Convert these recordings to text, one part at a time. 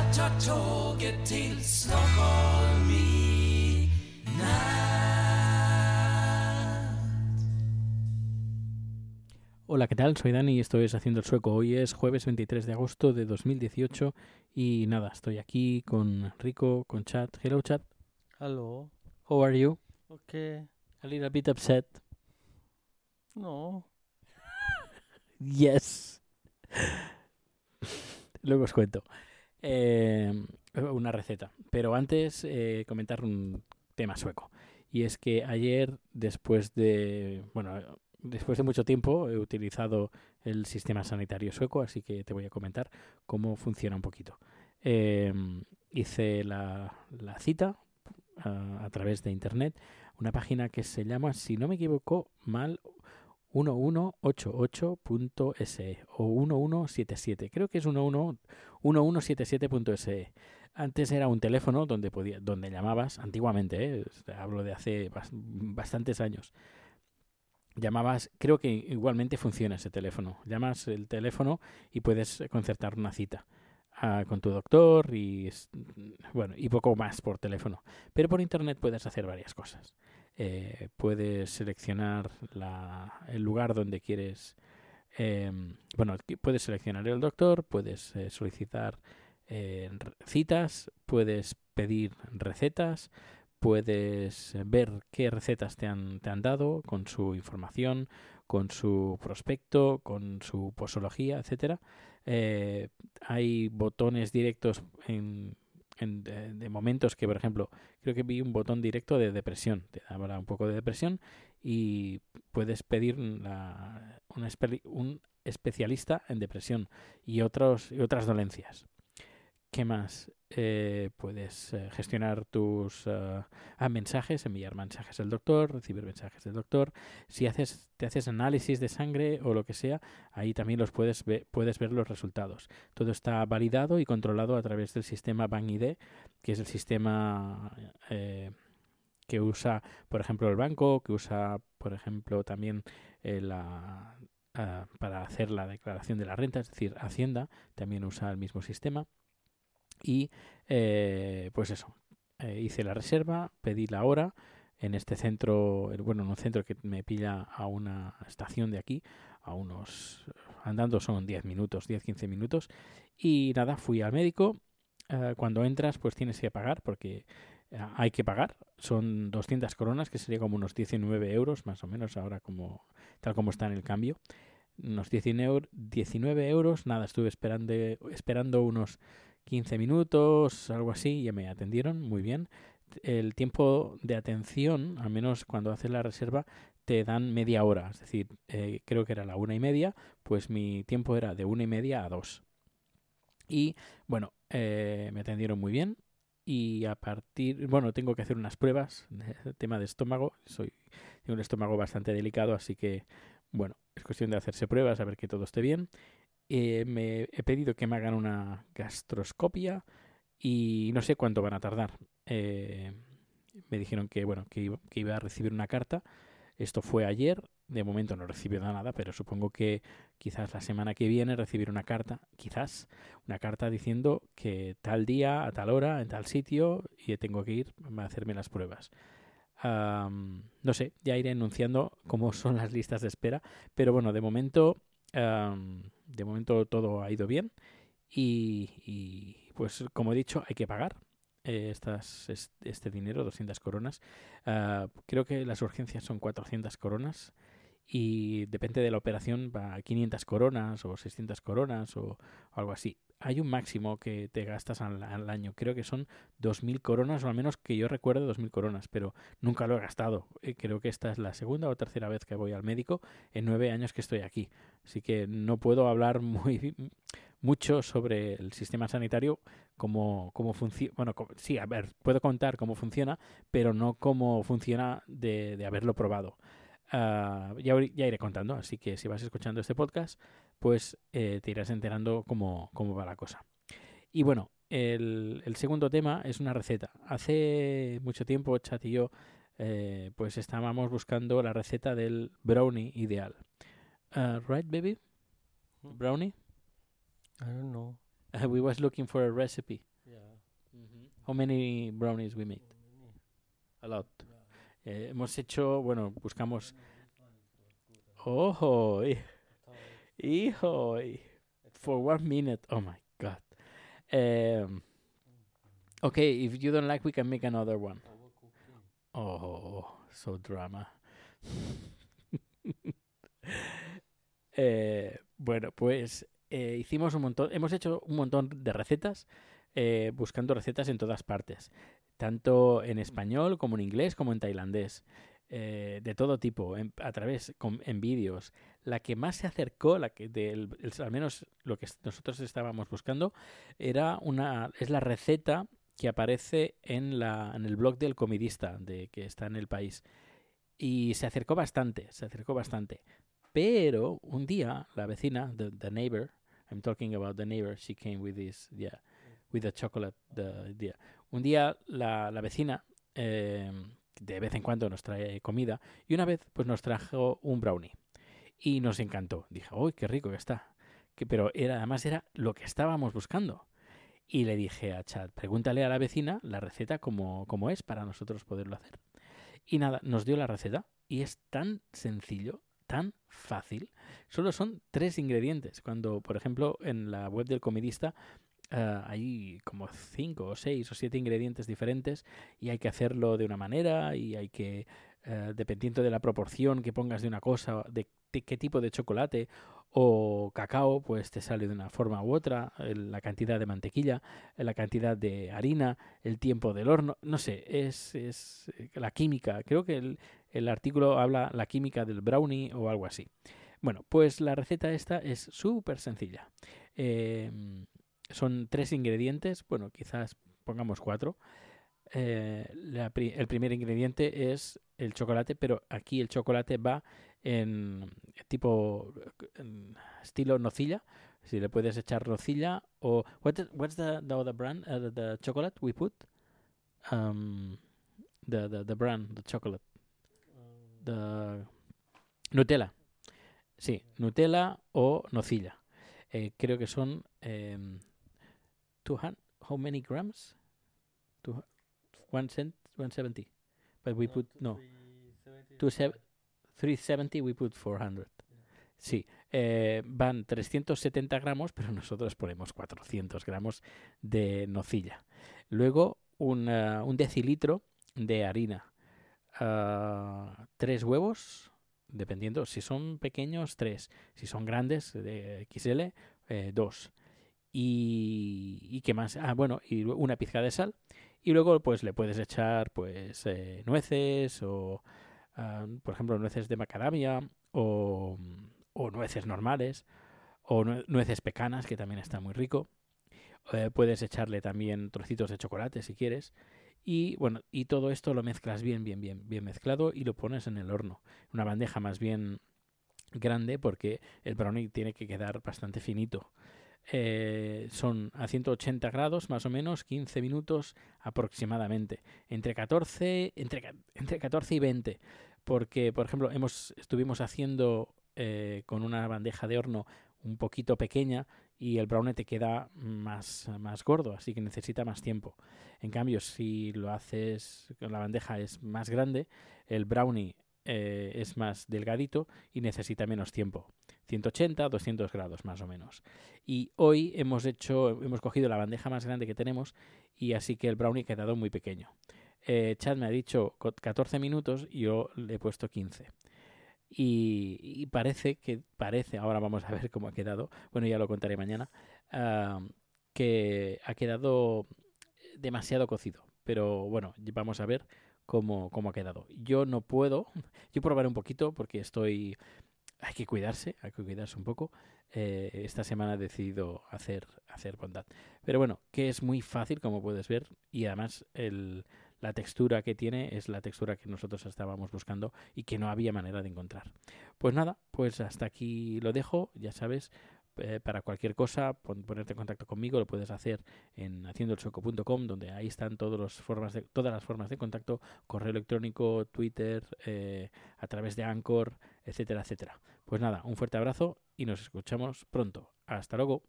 jag tar tåget till Stockholm i natt. Hola, ¿qué tal? Soy Dani y esto es Haciendo el Sueco. Hoy es jueves 23 de agosto de 2018 y nada, estoy aquí con Rico, con Chat. Hello, Chat. Hello. How are you? Okay. A little bit upset. No. Yes. Luego os cuento. Eh, una receta. Pero antes, eh, comentar un tema sueco. Y es que ayer, después de. Bueno, después de mucho tiempo, he utilizado el sistema sanitario sueco, así que te voy a comentar cómo funciona un poquito. Eh, hice la, la cita a través de internet, una página que se llama, si no me equivoco mal, 1188.se o 1177. Creo que es 11 1177.se. Antes era un teléfono donde podía, donde llamabas, antiguamente, ¿eh? hablo de hace bas- bastantes años. Llamabas, creo que igualmente funciona ese teléfono. Llamas el teléfono y puedes concertar una cita ah, con tu doctor y es- bueno y poco más por teléfono. Pero por internet puedes hacer varias cosas. Eh, puedes seleccionar la- el lugar donde quieres. eh, bueno, puedes seleccionar el doctor, puedes eh, solicitar eh, citas, puedes pedir recetas, puedes ver qué recetas te han, te han dado con su información, con su prospecto, con su posología, etcétera. Hay botones directos en, en- de, momentos que, por ejemplo, creo que vi un botón directo de depresión. Te habla un poco de depresión y puedes pedir la- un, espe- un especialista en depresión y, otros, y otras dolencias. ¿Qué más? Eh, puedes eh, gestionar tus eh, mensajes, enviar mensajes al doctor, recibir mensajes del doctor. Si haces, te haces análisis de sangre o lo que sea, ahí también los puedes, ver, puedes ver los resultados. Todo está validado y controlado a través del sistema BankID, que es el sistema eh, que usa, por ejemplo, el banco, que usa, por ejemplo, también ah, para hacer la declaración de la renta, es decir, Hacienda también usa el mismo sistema. Y eh, pues eso, eh, hice la reserva, pedí la hora en este centro, bueno, en un centro que me pilla a una estación de aquí, a unos, andando son 10 minutos, 10-15 minutos. Y nada, fui al médico. Eh, cuando entras, pues tienes que pagar porque eh, hay que pagar. Son 200 coronas, que sería como unos 19 euros, más o menos, ahora como tal como está en el cambio. Unos 19, 19 euros, nada, estuve esperando, esperando unos 15 minutos, algo así, y me atendieron muy bien. El tiempo de atención, al menos cuando haces la reserva, te dan media hora. Es decir, eh, creo que era la una y media, pues mi tiempo era de una y media a dos. Y bueno, eh, me atendieron muy bien. Y a partir, bueno, tengo que hacer unas pruebas, tema de estómago. Soy, tengo un estómago bastante delicado, así que, bueno, es cuestión de hacerse pruebas, a ver que todo esté bien. Eh, me he pedido que me hagan una gastroscopia y no sé cuánto van a tardar. Eh, me dijeron que bueno que iba, que iba a recibir una carta. Esto fue ayer. De momento no he nada, pero supongo que quizás la semana que viene recibir una carta, quizás una carta diciendo que tal día, a tal hora, en tal sitio, y tengo que ir a hacerme las pruebas. Am, no sé, ya iré anunciando cómo son las listas de espera, pero bueno, de momento Am, de momento todo ha ido bien y, y, pues como he dicho hay que pagar eh, estas, es- este dinero, 200 coronas. Ah, creo que las urgencias son 400 coronas y depende de la operación va a 500 coronas o 600 coronas o algo así. Hay un máximo que te gastas al, al año. Creo que son 2.000 coronas o al menos que yo recuerdo 2.000 coronas, pero nunca lo he gastado. Eh, creo que esta es la segunda o tercera vez que voy al médico en nueve años que estoy aquí. Así que no puedo hablar muy mucho sobre el sistema sanitario, cómo, cómo funciona. Bueno, sí, a ver, puedo contar cómo funciona, pero no cómo funciona de, de haberlo probado. Ah, ya, iré contando, así que si vas escuchando este podcast, pues eh, te irás enterando cómo, cómo va la cosa. Y bueno, el, el segundo tema es una receta. Hace mucho tiempo, Chat y yo, eh, pues estábamos buscando la receta del brownie ideal. Ah, right, baby? Brownie? I don't know. Uh, we was looking for a recipe. Yeah. How many brownies we made? A lot. Eh, hemos hecho, bueno, buscamos. Ojo, hi- hijo, hi- for one minute. Oh my god. Um, okay, if you don't like, we can make another one. Oh, so drama. Eh, bueno, pues eh, hicimos un montón, hemos hecho un montón de recetas, eh, buscando recetas en todas partes, tanto en español como en inglés como en tailandés, eh, de todo tipo, en- a través, con- en vídeos. La que más se acercó, la que del, el- al menos lo que nosotros estábamos buscando, era una, es la receta que aparece en, la, en el blog del comidista de, que está en el país. Y se acercó bastante, se acercó bastante. Pero un día la vecina, the, the neighbor, I'm talking about the neighbor, she came with this, yeah, with the chocolate, the, yeah. Un día la, vecina eh, de vez en cuando nos trae comida y una vez pues nos trajo un brownie y nos encantó. Dije, uy, qué rico que está. Que, pero era, además era lo que estábamos buscando. Y le dije a Chad, pregúntale a la vecina la receta como, como es para nosotros poderlo hacer. Y nada, nos dio la receta y es tan sencillo, tan fácil. Solo son tres ingredientes. Cuando, por ejemplo, en la web del comidista eh, hay como cinco o seis o siete ingredientes diferentes y hay que hacerlo de una manera y hay que, eh, dependiendo de la proporción que pongas de una cosa, de, qué tipo de chocolate o cacao, pues te sale de una forma u otra, el- la cantidad de mantequilla, eh, la cantidad de harina, el tiempo del horno, no sé, es, es eh, la química. Creo que el, el artículo habla la química del brownie o algo así. Bueno, pues la receta esta es súper sencilla. Eh, son tres ingredientes, bueno, quizás pongamos cuatro. Eh, el primer ingrediente es el chocolate, pero aquí el chocolate va en tipo estilo nocilla. Si le puedes echar nocilla o what what's the, the brand uh, the, chocolate we put um, the, the the brand the chocolate the Nutella sí Nutella o nocilla Eh, creo que son em, 200 how many grams Two, one cent 170 but we put no. Two sev- 370 we put 400 sí eh, van 370 gramos pero nosotros ponemos 400 gramos de nocilla. Luego una- un decilitro de harina. Ah, tres huevos dependiendo si son pequeños tres. Si son grandes de XL eh, dos y, qué más. Ah bueno y una pizca de sal. Y luego pues le puedes echar pues eh, nueces o ah, por ejemplo nueces de macadamia o, nueces normales o nue- nueces pecanas que también está muy rico. Eh, puedes echarle también trocitos de chocolate si quieres. Y bueno y todo esto lo mezclas bien bien bien bien mezclado y lo pones en el horno. Una bandeja más bien grande porque el brownie tiene que quedar bastante finito Eh, son a 180 grados más o menos 15 minutos aproximadamente entre 14 entre, entre 14 y 20 porque por ejemplo hemos estuvimos haciendo eh, con una bandeja de horno un poquito pequeña y el brownie te queda más, más gordo, así que necesita más tiempo. En cambio, si lo haces con la bandeja es más grande, el brownie eh, es más delgadito y necesita menos tiempo. 180, 200 grados más o menos. Y hoy hemos hecho, hemos cogido la bandeja más grande que tenemos y así que el brownie ha quedado muy pequeño. Eh, Chad me ha dicho co- 14 minutos y yo le he puesto 15. Y, parece que, parece, ahora vamos a ver cómo ha quedado, bueno ya lo contaré mañana, que ha quedado demasiado cocido. Pero bueno, vamos a ver cómo, cómo ha quedado. Yo no puedo, yo probaré un poquito porque estoy, hay que cuidarse, hay que cuidarse un poco. Eh, esta semana he decidido hacer, hacer bondad. Pero bueno, que es muy fácil como puedes ver y además el, la textura que tiene es la textura que nosotros estábamos buscando y que no había manera de encontrar. Pues nada, pues hasta aquí lo dejo, ya sabes, eh, para cualquier cosa, pon- ponerte en contacto conmigo, lo puedes hacer en haciendoelchoco.com, donde ahí están todas las formas de, todas las formas de contacto, correo electrónico, Twitter, eh, a través de Anchor, etcétera, etcétera. Pues nada, un fuerte abrazo y nos escuchamos pronto. Hasta luego.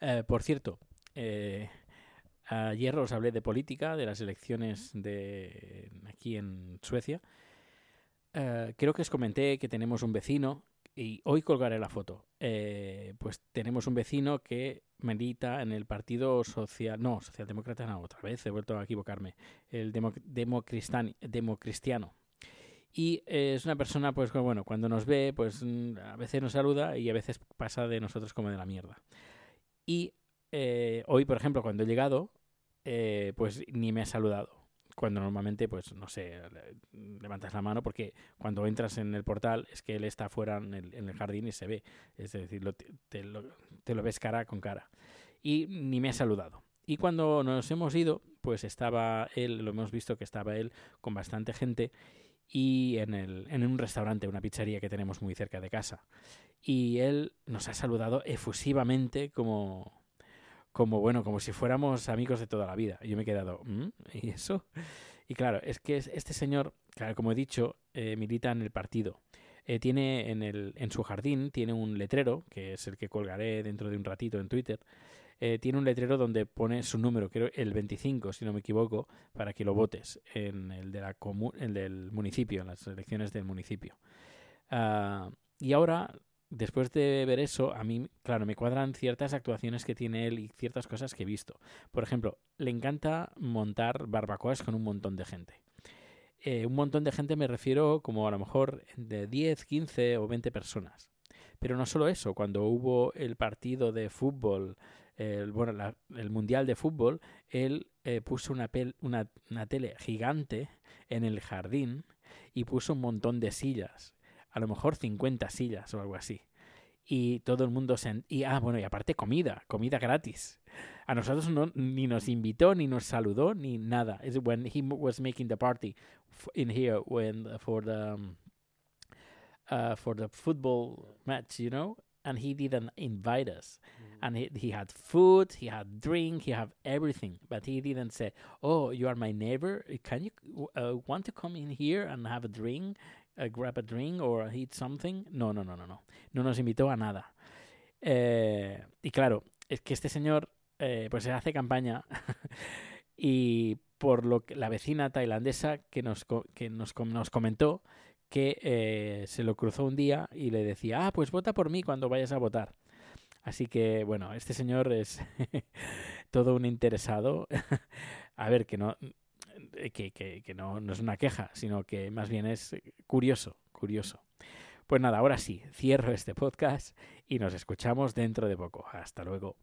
Eh, por cierto, ayer os hablé de política, de las elecciones de aquí en Suecia. Creo que os comenté que tenemos un vecino y hoy colgaré la foto. Eh, pues tenemos un vecino que milita en el Partido Social, no, Socialdemócrata, no, otra vez he vuelto a equivocarme, el Democristiano. Y eh, es una persona, pues bueno, cuando nos ve, pues mm, a veces nos saluda y a veces pasa de nosotros como de la mierda. Y eh, hoy, por ejemplo, cuando he llegado, pues ni me ha saludado. Cuando normalmente, pues no sé, le- levantas la mano porque cuando entras en el portal es que él está afuera en el, en el jardín y se ve. Es decir, lo- te, lo, te lo ves cara con cara. Y ni me ha saludado. Y cuando nos hemos ido, pues estaba él, lo hemos visto que estaba él con bastante gente y en, el, en un restaurante, una pizzería que tenemos muy cerca de casa. Y él nos ha saludado efusivamente como, como bueno, como si fuéramos amigos de toda la vida. Yo me he quedado, "¿Mm? ¿y eso? Y claro, es que es- este señor, como he dicho, eh, milita en el partido. Eh, tiene en, el, en su jardín, tiene un letrero, que es el que colgaré dentro de un ratito en Twitter. eh, tiene un letrero donde pone su número, creo el 25, si no me equivoco, para que lo votes en el, de la el del municipio, en las elecciones del municipio. Ah, y ahora, después de ver eso, a mí, claro, me cuadran ciertas actuaciones que tiene él y ciertas cosas que he visto. Por ejemplo, le encanta montar barbacoas con un montón de gente. Eh, un montón de gente me refiero como a lo mejor de 10, 15 o 20 personas. Pero no solo eso, cuando hubo el partido de fútbol, el, bueno, la- el mundial de fútbol, él eh, puso una, pel- una, una tele gigante en el jardín y puso un montón de sillas, a lo mejor 50 sillas o algo así. Y todo el mundo se... Y, ah, bueno, y aparte comida, comida gratis. A nosotros no, ni nos invitó, ni nos saludó, ni nada. It's when he was making the party in here when for the um, uh, for the football match, you know, and he didn't invite us. And he, he had food, he had drink, he had everything, but he didn't say, "Oh, you are my neighbor. Can you uh, want to come in here and have a drink, grab a drink or eat something?" No, no, no, no, no. No nos invitó a nada. Eh, y claro, es que este señor, eh, pues hace campaña y por lo que la vecina tailandesa que nos, que nos, nos comentó que eh, se lo cruzó un día y le decía, ah, pues vota por mí cuando vayas a votar. Así que, bueno, este señor es todo un interesado. a ver, que no, que, que, que no, no es una queja, sino que más bien es curioso, curioso. Pues nada, ahora sí, cierro este podcast y nos escuchamos dentro de poco. Hasta luego.